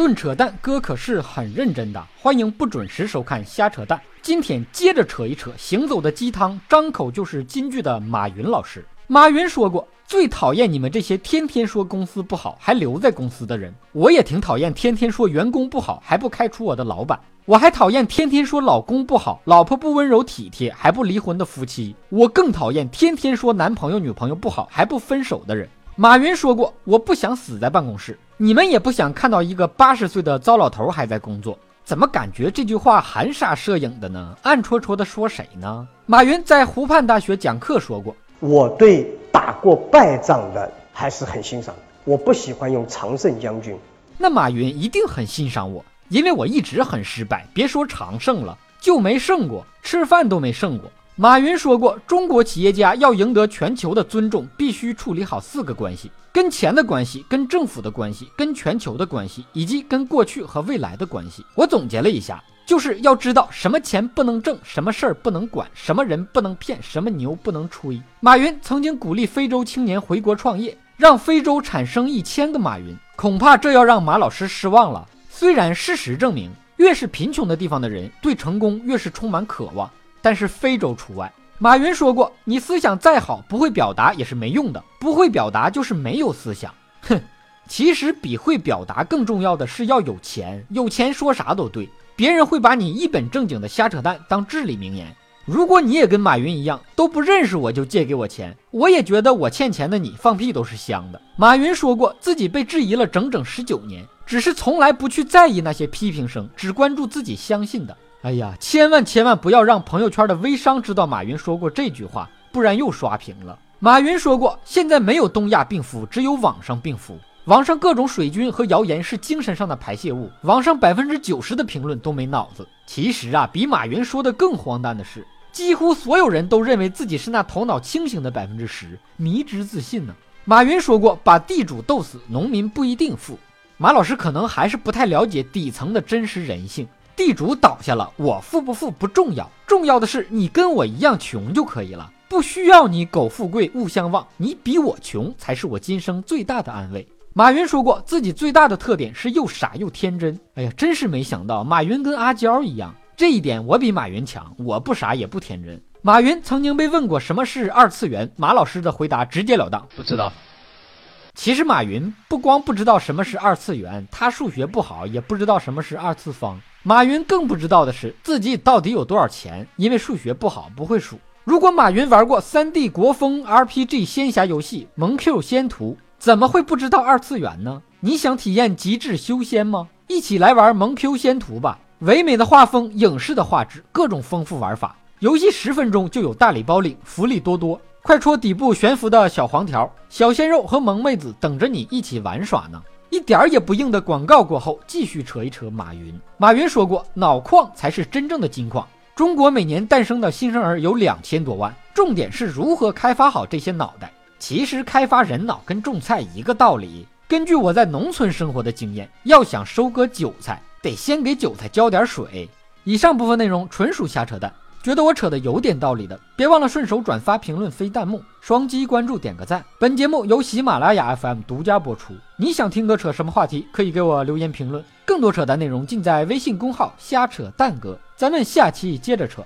论扯淡，哥可是很认真的。欢迎不准时收看瞎扯淡。今天接着扯一扯行走的鸡汤，张口就是金句的马云老师。马云说过，最讨厌你们这些天天说公司不好还留在公司的人。我也挺讨厌天天说员工不好还不开除我的老板。我还讨厌天天说老公不好，老婆不温柔体贴还不离婚的夫妻。我更讨厌天天说男朋友女朋友不好还不分手的人。马云说过，我不想死在办公室。你们也不想看到一个八十岁的糟老头还在工作，怎么感觉这句话含沙射影的呢？暗戳戳的说谁呢？马云在湖畔大学讲课说过，我对打过败仗的还是很欣赏，我不喜欢用常胜将军。那马云一定很欣赏我，因为我一直很失败，别说常胜了，就没胜过，吃饭都没胜过。马云说过，中国企业家要赢得全球的尊重，必须处理好四个关系：跟钱的关系、跟政府的关系、跟全球的关系，以及跟过去和未来的关系。我总结了一下，就是要知道什么钱不能挣，什么事儿不能管，什么人不能骗，什么牛不能吹。马云曾经鼓励非洲青年回国创业，让非洲产生一千个马云，恐怕这要让马老师失望了。虽然事实证明，越是贫穷的地方的人，对成功越是充满渴望。但是非洲除外。马云说过：“你思想再好，不会表达也是没用的。不会表达就是没有思想。”哼，其实比会表达更重要的是要有钱。有钱说啥都对，别人会把你一本正经的瞎扯淡当至理名言。如果你也跟马云一样都不认识我就借给我钱，我也觉得我欠钱的你放屁都是香的。马云说过自己被质疑了整整十九年，只是从来不去在意那些批评声，只关注自己相信的。哎呀，千万千万不要让朋友圈的微商知道马云说过这句话，不然又刷屏了。马云说过，现在没有东亚病夫，只有网上病夫。网上各种水军和谣言是精神上的排泄物。网上百分之九十的评论都没脑子。其实啊，比马云说的更荒诞的是，几乎所有人都认为自己是那头脑清醒的百分之十，迷之自信呢。马云说过，把地主斗死，农民不一定富。马老师可能还是不太了解底层的真实人性。地主倒下了，我富不富不重要，重要的是你跟我一样穷就可以了，不需要你苟富贵勿相忘，你比我穷才是我今生最大的安慰。马云说过，自己最大的特点是又傻又天真。哎呀，真是没想到，马云跟阿娇一样，这一点我比马云强，我不傻也不天真。马云曾经被问过什么是二次元，马老师的回答直截了当，不知道。其实马云不光不知道什么是二次元，他数学不好，也不知道什么是二次方。马云更不知道的是自己到底有多少钱，因为数学不好，不会数。如果马云玩过 3D 国风 RPG 仙侠游戏《萌 Q 仙图》，怎么会不知道二次元呢？你想体验极致修仙吗？一起来玩《萌 Q 仙图》吧！唯美的画风，影视的画质，各种丰富玩法。游戏十分钟就有大礼包领，福利多多。快戳底部悬浮的小黄条，小鲜肉和萌妹子等着你一起玩耍呢。一点儿也不硬的广告过后，继续扯一扯马云。马云说过，脑矿才是真正的金矿。中国每年诞生的新生儿有两千多万，重点是如何开发好这些脑袋。其实开发人脑跟种菜一个道理。根据我在农村生活的经验，要想收割韭菜，得先给韭菜浇点水。以上部分内容纯属瞎扯淡。觉得我扯的有点道理的，别忘了顺手转发、评论、飞弹幕、双击关注、点个赞。本节目由喜马拉雅 FM 独家播出。你想听哥扯什么话题？可以给我留言评论。更多扯淡内容尽在微信公号“瞎扯蛋哥”。咱们下期接着扯。